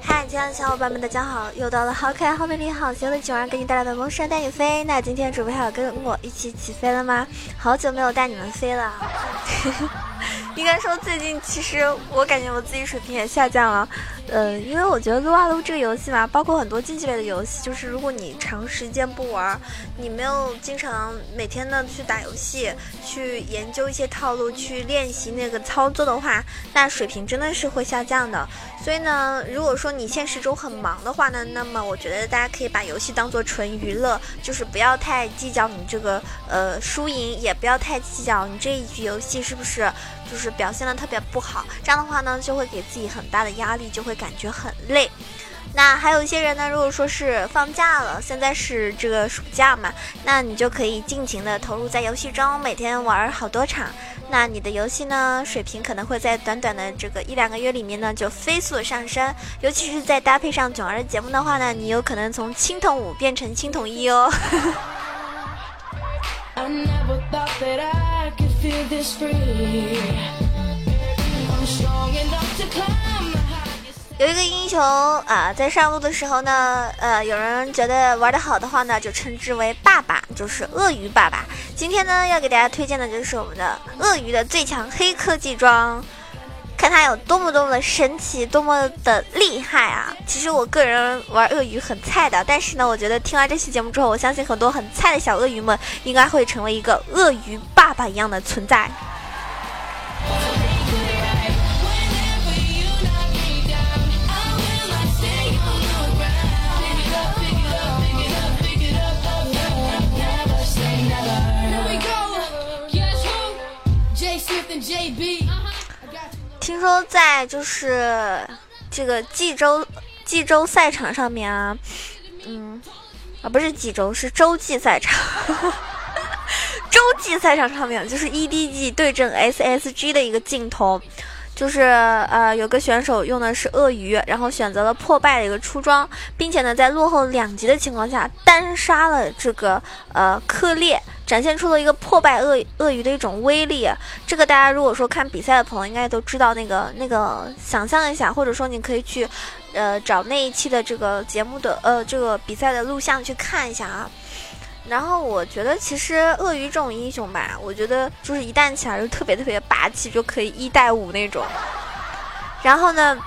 嗨，亲爱的小伙伴们，大家好！又到了好可爱、好美丽、好邪恶的九儿给你带来的萌神带你飞。那今天准备好跟我一起起飞了吗？好久没有带你们飞了。应该说，最近其实我感觉我自己水平也下降了。呃，因为我觉得撸啊撸这个游戏嘛，包括很多竞技类的游戏，就是如果你长时间不玩，你没有经常每天的去打游戏，去研究一些套路，去练习那个操作的话，那水平真的是会下降的。所以呢，如果说你现实中很忙的话呢，那么我觉得大家可以把游戏当做纯娱乐，就是不要太计较你这个呃输赢，也不要太计较你这一局游戏是不是就是表现的特别不好。这样的话呢，就会给自己很大的压力，就会感觉很累。那还有一些人呢，如果说是放假了，现在是这个暑假嘛，那你就可以尽情的投入在游戏中，每天玩好多场。那你的游戏呢，水平可能会在短短的这个一两个月里面呢，就飞速的上升。尤其是在搭配上囧儿的节目的话呢，你有可能从青铜五变成青铜一哦。有一个英雄啊，在上路的时候呢，呃，有人觉得玩的好的话呢，就称之为爸爸，就是鳄鱼爸爸。今天呢，要给大家推荐的就是我们的鳄鱼的最强黑科技装，看他有多么多么的神奇，多么的厉害啊！其实我个人玩鳄鱼很菜的，但是呢，我觉得听完这期节目之后，我相信很多很菜的小鳄鱼们应该会成为一个鳄鱼爸爸一样的存在。说在就是这个济州济州赛场上面啊，嗯，啊不是济州是洲际赛场，洲际赛场上面就是 EDG 对阵 SSG 的一个镜头。就是呃，有个选手用的是鳄鱼，然后选择了破败的一个出装，并且呢，在落后两级的情况下单杀了这个呃克烈，展现出了一个破败鳄鳄鱼的一种威力。这个大家如果说看比赛的朋友应该都知道，那个那个想象一下，或者说你可以去呃找那一期的这个节目的呃这个比赛的录像去看一下啊。然后我觉得，其实鳄鱼这种英雄吧，我觉得就是一旦起来就特别特别霸气，就可以一带五那种。然后呢？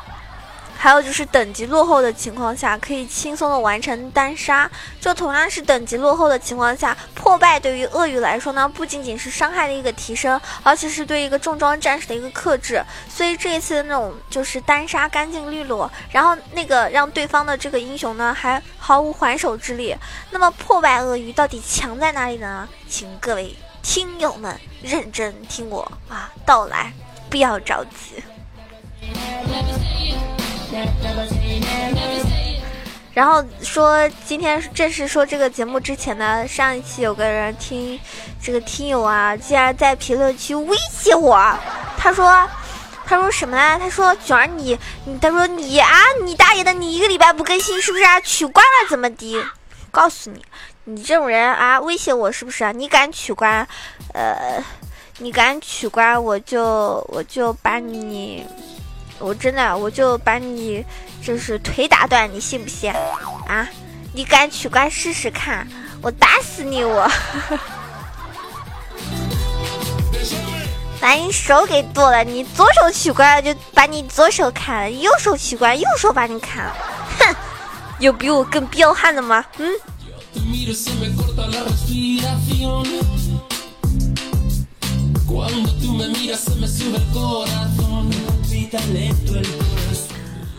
还有就是等级落后的情况下，可以轻松的完成单杀。就同样是等级落后的情况下，破败对于鳄鱼来说呢，不仅仅是伤害的一个提升，而且是对一个重装战士的一个克制。所以这一次的那种就是单杀干净利落，然后那个让对方的这个英雄呢还毫无还手之力。那么破败鳄鱼到底强在哪里呢？请各位听友们认真听我啊道来，不要着急。然后说，今天正式说这个节目之前呢，上一期有个人听这个听友啊，竟然在评论区威胁我，他说，他说什么呢？他说卷儿你，他说你啊，你大爷的，你一个礼拜不更新是不是啊？取关了怎么的？告诉你，你这种人啊，威胁我是不是啊？你敢取关，呃，你敢取关，我就我就把你。我真的，我就把你就是腿打断，你信不信？啊，你敢取关试试看？我打死你！我把你手给剁了，你左手取关就把你左手砍了，右手取关右手把你砍了，哼，有比我更彪悍的吗？嗯。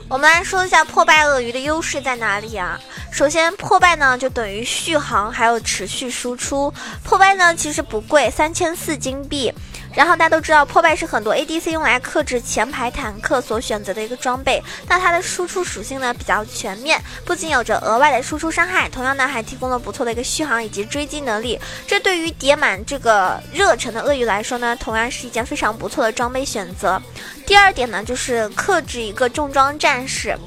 我们来说一下破败鳄鱼的优势在哪里啊？首先，破败呢就等于续航，还有持续输出。破败呢其实不贵，三千四金币。然后大家都知道，破败是很多 ADC 用来克制前排坦克所选择的一个装备。那它的输出属性呢比较全面，不仅有着额外的输出伤害，同样呢还提供了不错的一个续航以及追击能力。这对于叠满这个热忱的鳄鱼来说呢，同样是一件非常不错的装备选择。第二点呢，就是克制一个重装战士。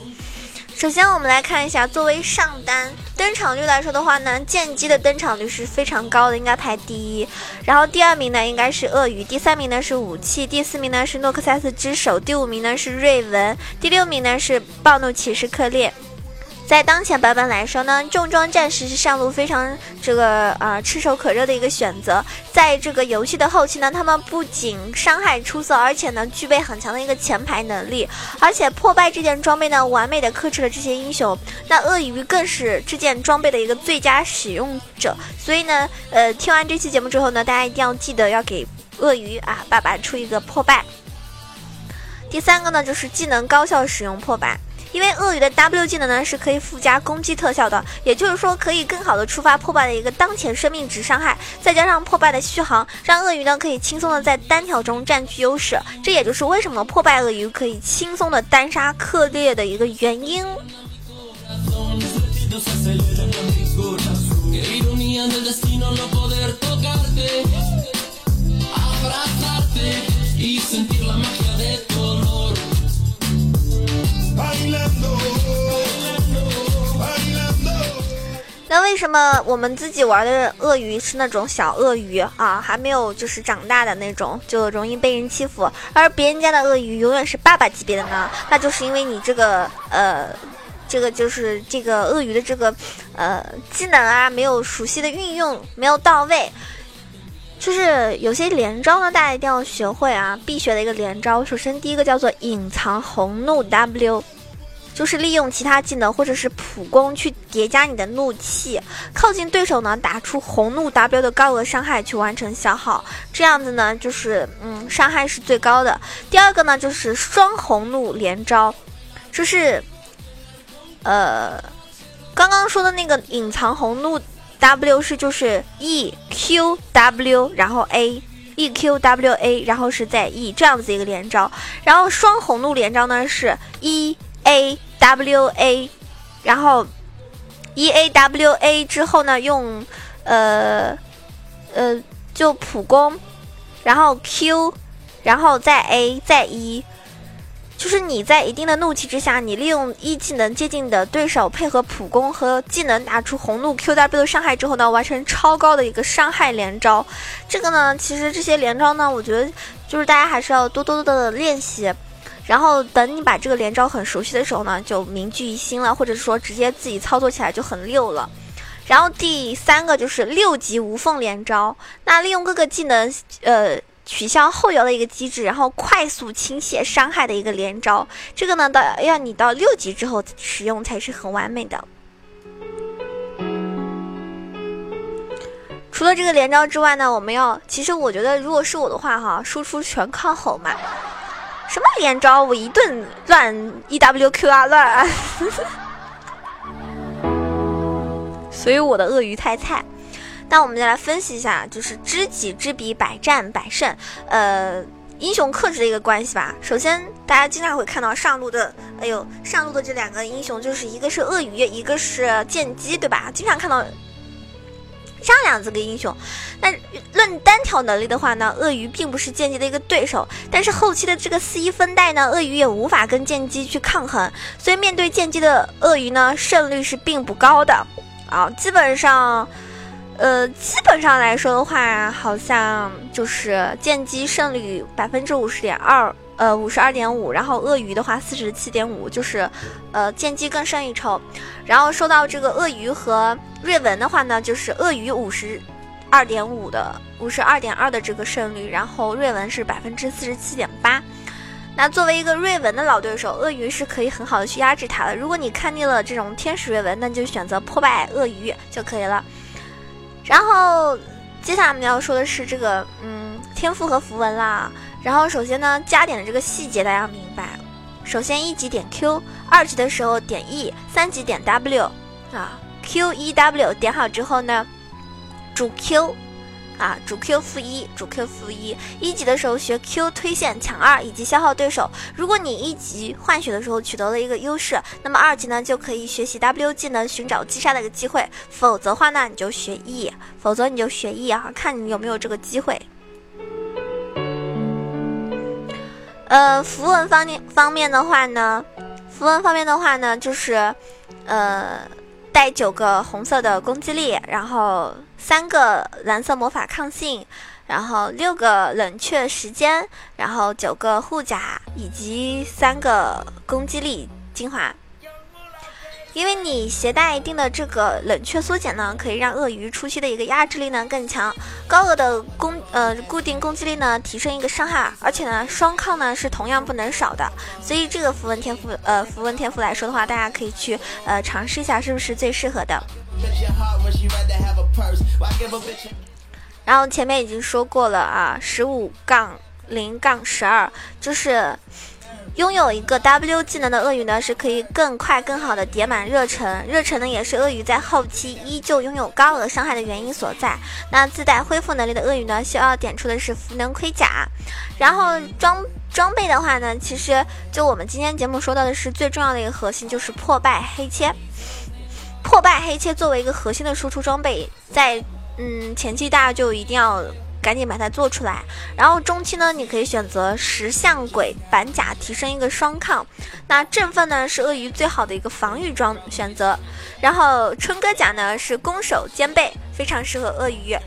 首先，我们来看一下，作为上单登场率来说的话呢，剑姬的登场率是非常高的，应该排第一。然后第二名呢应该是鳄鱼，第三名呢是武器，第四名呢是诺克萨斯之手，第五名呢是瑞文，第六名呢是暴怒骑士克烈。在当前版本来说呢，重装战士是上路非常这个啊炙手可热的一个选择。在这个游戏的后期呢，他们不仅伤害出色，而且呢具备很强的一个前排能力，而且破败这件装备呢完美的克制了这些英雄。那鳄鱼更是这件装备的一个最佳使用者。所以呢，呃，听完这期节目之后呢，大家一定要记得要给鳄鱼啊爸爸出一个破败。第三个呢，就是技能高效使用破败。因为鳄鱼的 W 技能呢是可以附加攻击特效的，也就是说可以更好的触发破败的一个当前生命值伤害，再加上破败的续航，让鳄鱼呢可以轻松的在单挑中占据优势。这也就是为什么破败鳄鱼可以轻松的单杀克烈的一个原因。那为什么我们自己玩的鳄鱼是那种小鳄鱼啊，还没有就是长大的那种，就容易被人欺负，而别人家的鳄鱼永远是爸爸级别的呢？那就是因为你这个呃，这个就是这个鳄鱼的这个呃技能啊，没有熟悉的运用，没有到位。就是有些连招呢，大家一定要学会啊，必学的一个连招。首先第一个叫做隐藏红怒 W。就是利用其他技能或者是普攻去叠加你的怒气，靠近对手呢，打出红怒 W 的高额伤害去完成消耗，这样子呢，就是嗯，伤害是最高的。第二个呢，就是双红怒连招，就是呃，刚刚说的那个隐藏红怒 W 是就是 E Q W 然后 A E Q W A 然后是在 E 这样子一个连招，然后双红怒连招呢是 E A。W A，然后 E A W A 之后呢，用呃呃就普攻，然后 Q，然后再 A 再 E，就是你在一定的怒气之下，你利用一技能接近的对手，配合普攻和技能打出红怒 Q W 的伤害之后呢，完成超高的一个伤害连招。这个呢，其实这些连招呢，我觉得就是大家还是要多多的练习。然后等你把这个连招很熟悉的时候呢，就铭记于心了，或者说直接自己操作起来就很溜了。然后第三个就是六级无缝连招，那利用各个技能，呃，取消后摇的一个机制，然后快速倾泻伤害的一个连招。这个呢，到要你到六级之后使用才是很完美的。除了这个连招之外呢，我们要，其实我觉得如果是我的话哈，输出全靠吼嘛。什么连招？我一顿乱 E W Q R 乱，所以我的鳄鱼太菜。那我们再来分析一下，就是知己知彼，百战百胜。呃，英雄克制的一个关系吧。首先，大家经常会看到上路的，哎呦，上路的这两个英雄，就是一个是鳄鱼，一个是剑姬，对吧？经常看到。这两这个英雄，那论单挑能力的话呢，鳄鱼并不是剑姬的一个对手。但是后期的这个四一分带呢，鳄鱼也无法跟剑姬去抗衡，所以面对剑姬的鳄鱼呢，胜率是并不高的啊。基本上，呃，基本上来说的话，好像就是剑姬胜率百分之五十点二。呃，五十二点五，然后鳄鱼的话四十七点五，就是，呃，剑姬更胜一筹。然后说到这个鳄鱼和瑞文的话呢，就是鳄鱼五十二点五的五十二点二的这个胜率，然后瑞文是百分之四十七点八。那作为一个瑞文的老对手，鳄鱼是可以很好的去压制他的。如果你看腻了这种天使瑞文，那就选择破败鳄鱼就可以了。然后接下来我们要说的是这个，嗯，天赋和符文啦。然后首先呢，加点的这个细节大家要明白。首先一级点 Q，二级的时候点 E，三级点 W，啊，Q E W 点好之后呢，主 Q，啊，主 Q 负一，主 Q 负一。一级的时候学 Q 推线抢二以及消耗对手。如果你一级换血的时候取得了一个优势，那么二级呢就可以学习 W 技能寻找击杀的一个机会。否则话呢，你就学 E，否则你就学 E 啊，看你有没有这个机会。呃，符文方面方面的话呢，符文方面的话呢，就是，呃，带九个红色的攻击力，然后三个蓝色魔法抗性，然后六个冷却时间，然后九个护甲以及三个攻击力精华。因为你携带一定的这个冷却缩减呢，可以让鳄鱼初期的一个压制力呢更强，高额的攻呃固定攻击力呢提升一个伤害，而且呢双抗呢是同样不能少的，所以这个符文天赋呃符文天赋来说的话，大家可以去呃尝试一下是不是最适合的。然后前面已经说过了啊，十五杠零杠十二就是。拥有一个 W 技能的鳄鱼呢，是可以更快、更好的叠满热忱。热忱呢，也是鳄鱼在后期依旧拥有高额伤害的原因所在。那自带恢复能力的鳄鱼呢，需要点出的是符能盔甲。然后装装备的话呢，其实就我们今天节目说到的是最重要的一个核心，就是破败黑切。破败黑切作为一个核心的输出装备，在嗯前期大家就一定要。赶紧把它做出来，然后中期呢，你可以选择石像鬼板甲，提升一个双抗。那振奋呢是鳄鱼最好的一个防御装选择，然后春哥甲呢是攻守兼备，非常适合鳄鱼。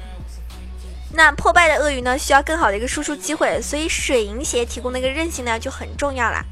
那破败的鳄鱼呢需要更好的一个输出机会，所以水银鞋提供的一个韧性呢就很重要啦。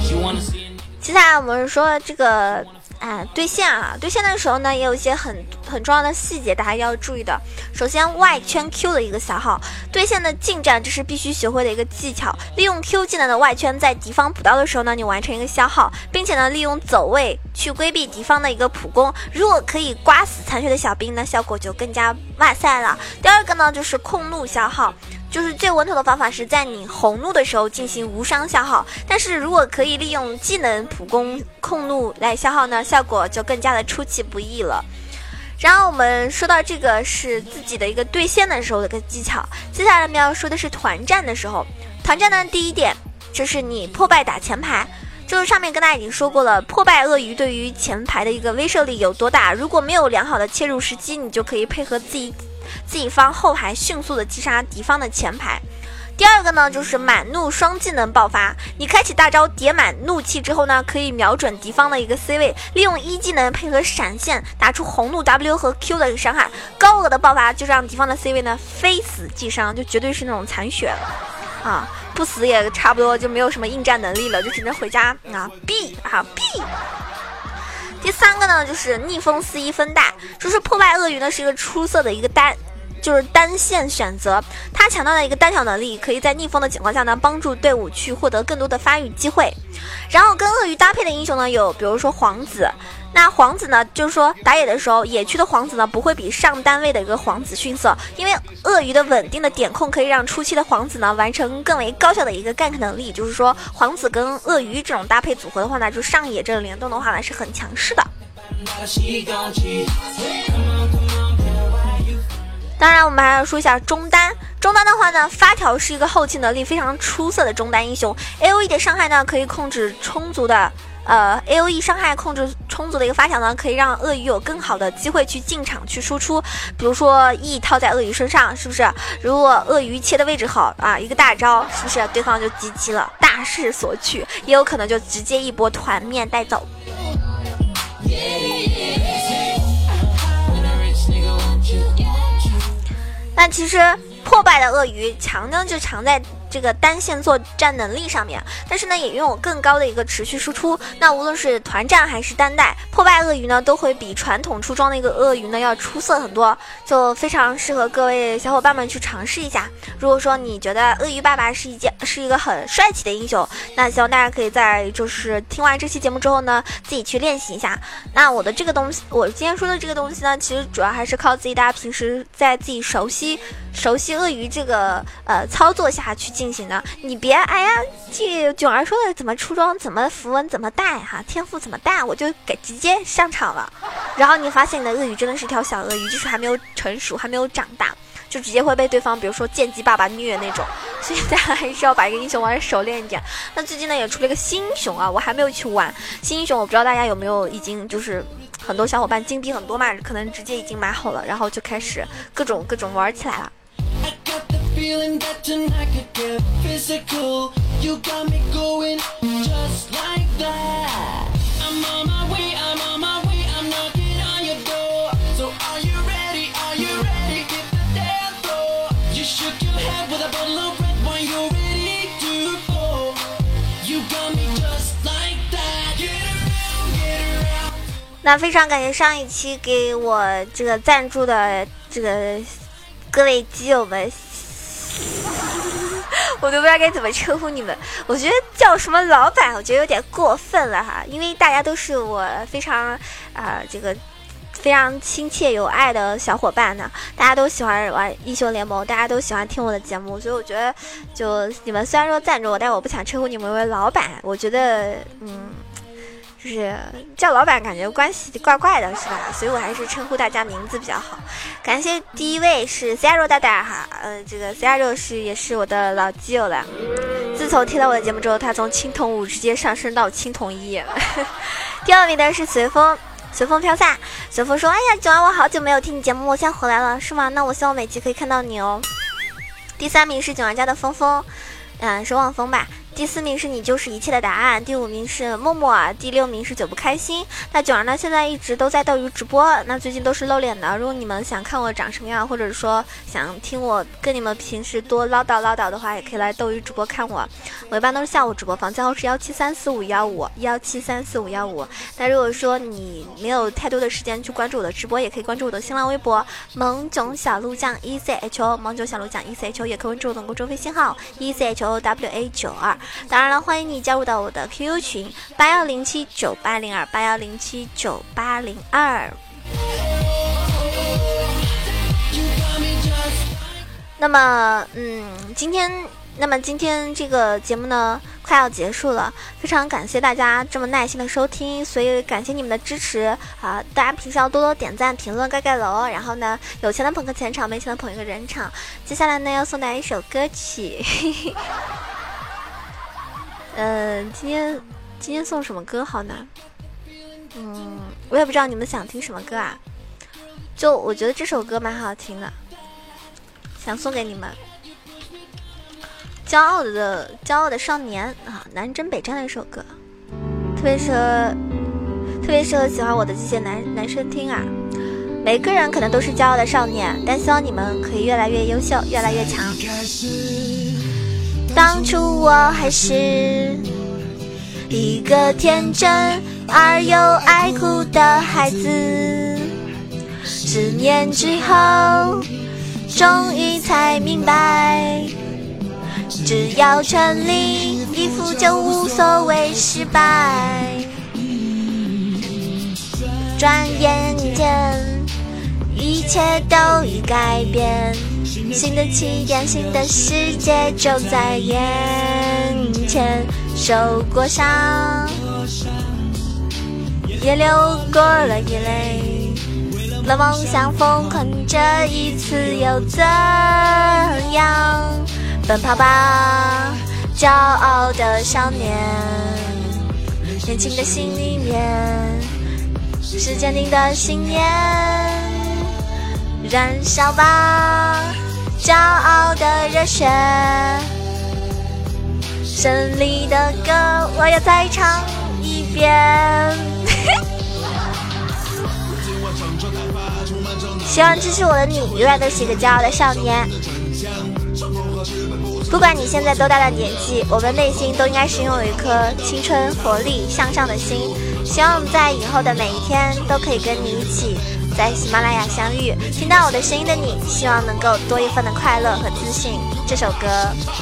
She wanna see 接下来我们说这个，哎，对线啊，对线的时候呢，也有一些很很重要的细节，大家要注意的。首先，外圈 Q 的一个消耗，对线的近战，这是必须学会的一个技巧。利用 Q 技能的外圈，在敌方补刀的时候呢，你完成一个消耗，并且呢，利用走位去规避敌方的一个普攻。如果可以刮死残血的小兵呢，效果就更加哇塞了。第二个呢，就是控路消耗。就是最稳妥的方法是在你红怒的时候进行无伤消耗，但是如果可以利用技能普攻控怒来消耗呢，效果就更加的出其不意了。然后我们说到这个是自己的一个对线的时候的一个技巧，接下来我们要说的是团战的时候。团战呢，第一点就是你破败打前排，就是上面跟大家已经说过了，破败鳄鱼对于前排的一个威慑力有多大。如果没有良好的切入时机，你就可以配合自己。自己方后排迅速的击杀敌方的前排。第二个呢，就是满怒双技能爆发。你开启大招叠满怒气之后呢，可以瞄准敌方的一个 C 位，利用一技能配合闪现，打出红怒 W 和 Q 的一个伤害，高额的爆发，就让敌方的 C 位呢非死即伤，就绝对是那种残血了啊，不死也差不多就没有什么应战能力了，就只能回家啊 B 啊 B。第三个呢，就是逆风四一分带，说是破败鳄鱼呢是一个出色的一个单。就是单线选择，它强大的一个单挑能力，可以在逆风的情况下呢，帮助队伍去获得更多的发育机会。然后跟鳄鱼搭配的英雄呢，有比如说皇子。那皇子呢，就是说打野的时候，野区的皇子呢，不会比上单位的一个皇子逊色，因为鳄鱼的稳定的点控可以让初期的皇子呢，完成更为高效的一个 gank 能力。就是说，皇子跟鳄鱼这种搭配组合的话呢，就上野这种联动的话呢，是很强势的。当然，我们还要说一下中单。中单的话呢，发条是一个后期能力非常出色的中单英雄。A O E 的伤害呢，可以控制充足的，呃，A O E 伤害控制充足的一个发条呢，可以让鳄鱼有更好的机会去进场去输出。比如说 E 套在鳄鱼身上，是不是？如果鳄鱼切的位置好啊，一个大招，是不是对方就集齐了，大势所趋？也有可能就直接一波团灭带走。但其实破败的鳄鱼强呢，就强在。这个单线作战能力上面，但是呢也拥有更高的一个持续输出。那无论是团战还是单带，破败鳄鱼呢都会比传统出装的一个鳄鱼呢要出色很多，就非常适合各位小伙伴们去尝试一下。如果说你觉得鳄鱼爸爸是一件是一个很帅气的英雄，那希望大家可以在就是听完这期节目之后呢，自己去练习一下。那我的这个东西，我今天说的这个东西呢，其实主要还是靠自己，大家平时在自己熟悉熟悉鳄鱼这个呃操作下去。进行的，你别哎呀，这囧儿说的怎么出装，怎么符文，怎么带哈，天赋怎么带，我就给直接上场了。然后你发现你的鳄鱼真的是条小鳄鱼，就是还没有成熟，还没有长大，就直接会被对方，比如说剑姬爸爸虐那种。所以大家还是要把一个英雄玩的熟练一点。那最近呢也出了一个新英雄啊，我还没有去玩新英雄，我不知道大家有没有已经就是很多小伙伴金币很多嘛，可能直接已经买好了，然后就开始各种各种玩起来了。那非常感谢上一期给我这个赞助的这个各位基友们， 我都不知道该怎么称呼你们。我觉得叫什么老板，我觉得有点过分了哈，因为大家都是我非常啊这个非常亲切有爱的小伙伴呢，大家都喜欢玩英雄联盟，大家都喜欢听我的节目，所以我觉得就你们虽然说赞助我，但我不想称呼你们为老板，我觉得嗯。就是叫老板，感觉关系怪怪的，是吧？所以我还是称呼大家名字比较好。感谢第一位是 C R 大大哈，呃，这个 C R 是也是我的老基友了。自从听到我的节目之后，他从青铜五直接上升到青铜一。第二名的是随风，随风飘散。随风说：“哎呀，九儿，我好久没有听你节目，我现在回来了，是吗？那我希望每期可以看到你哦。”第三名是九儿家的峰峰，嗯，是望风吧。第四名是你就是一切的答案，第五名是默默，第六名是久不开心。那九儿呢？现在一直都在斗鱼直播，那最近都是露脸的。如果你们想看我长什么样，或者说想听我跟你们平时多唠叨唠叨的话，也可以来斗鱼直播看我。我一般都是下午直播，房间号是幺七三四五幺五幺七三四五幺五。那如果说你没有太多的时间去关注我的直播，也可以关注我的新浪微博萌囧小鹿酱 E C H O 萌囧小鹿酱 E C H O，也可以关注我的公众微信号 E C H O W A 九二。当然了，欢迎你加入到我的 QQ 群八幺零七九八零二八幺零七九八零二。那么，嗯，今天，那么今天这个节目呢，快要结束了，非常感谢大家这么耐心的收听，所以感谢你们的支持啊！大家平时要多多点赞、评论、盖盖楼，然后呢，有钱的捧个钱场，没钱的捧一个人场。接下来呢，要送大家一首歌曲。嗯，今天今天送什么歌好呢？嗯，我也不知道你们想听什么歌啊。就我觉得这首歌蛮好听的，想送给你们。骄傲的骄傲的少年啊，南征北战的一首歌，特别适合特别适合喜欢我的这些男男生听啊。每个人可能都是骄傲的少年，但希望你们可以越来越优秀，越来越强。当初我还是一个天真而又爱哭的孩子，十年之后，终于才明白，只要全力以赴就无所谓失败。转眼间，一切都已改变。新的起点，新的世界就在眼前。受过伤，也流过了眼泪，为了梦想疯狂，这一次又怎样？奔跑吧，骄傲的少年，年轻的心里面是坚定的信念，燃烧吧！骄傲的热血，胜利的歌我要再唱一遍。希望支持我的你永远都是一个骄傲的少年。不管你现在多大的年纪，我们内心都应该是拥有一颗青春活力向上的心。希望在以后的每一天都可以跟你一起。在喜马拉雅相遇，听到我的声音的你，希望能够多一份的快乐和自信。这首歌，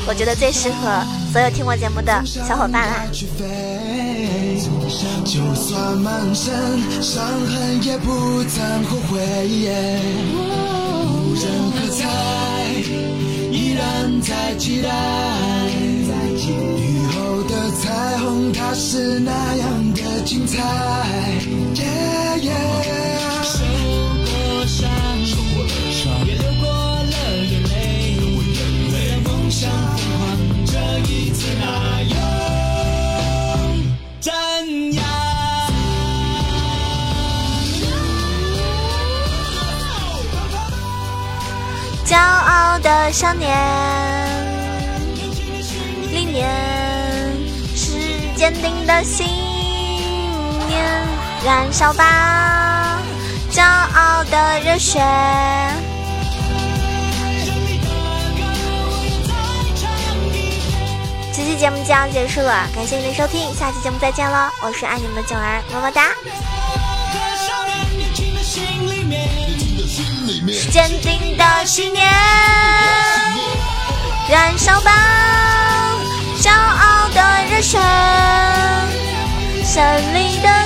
我觉得最适合所有听我节目的小伙伴啦。就算满身伤痕，也不曾后悔。无人喝彩，依然在期待。雨后的彩虹，它是那样的精彩。少年，里面是坚定的信念，燃烧吧，骄傲的热血。这期节目就要结束了，感谢你的收听，下期节目再见了，我是爱你们的囧儿，么么哒。心里面。坚定的信念燃烧吧骄傲的热血胜利的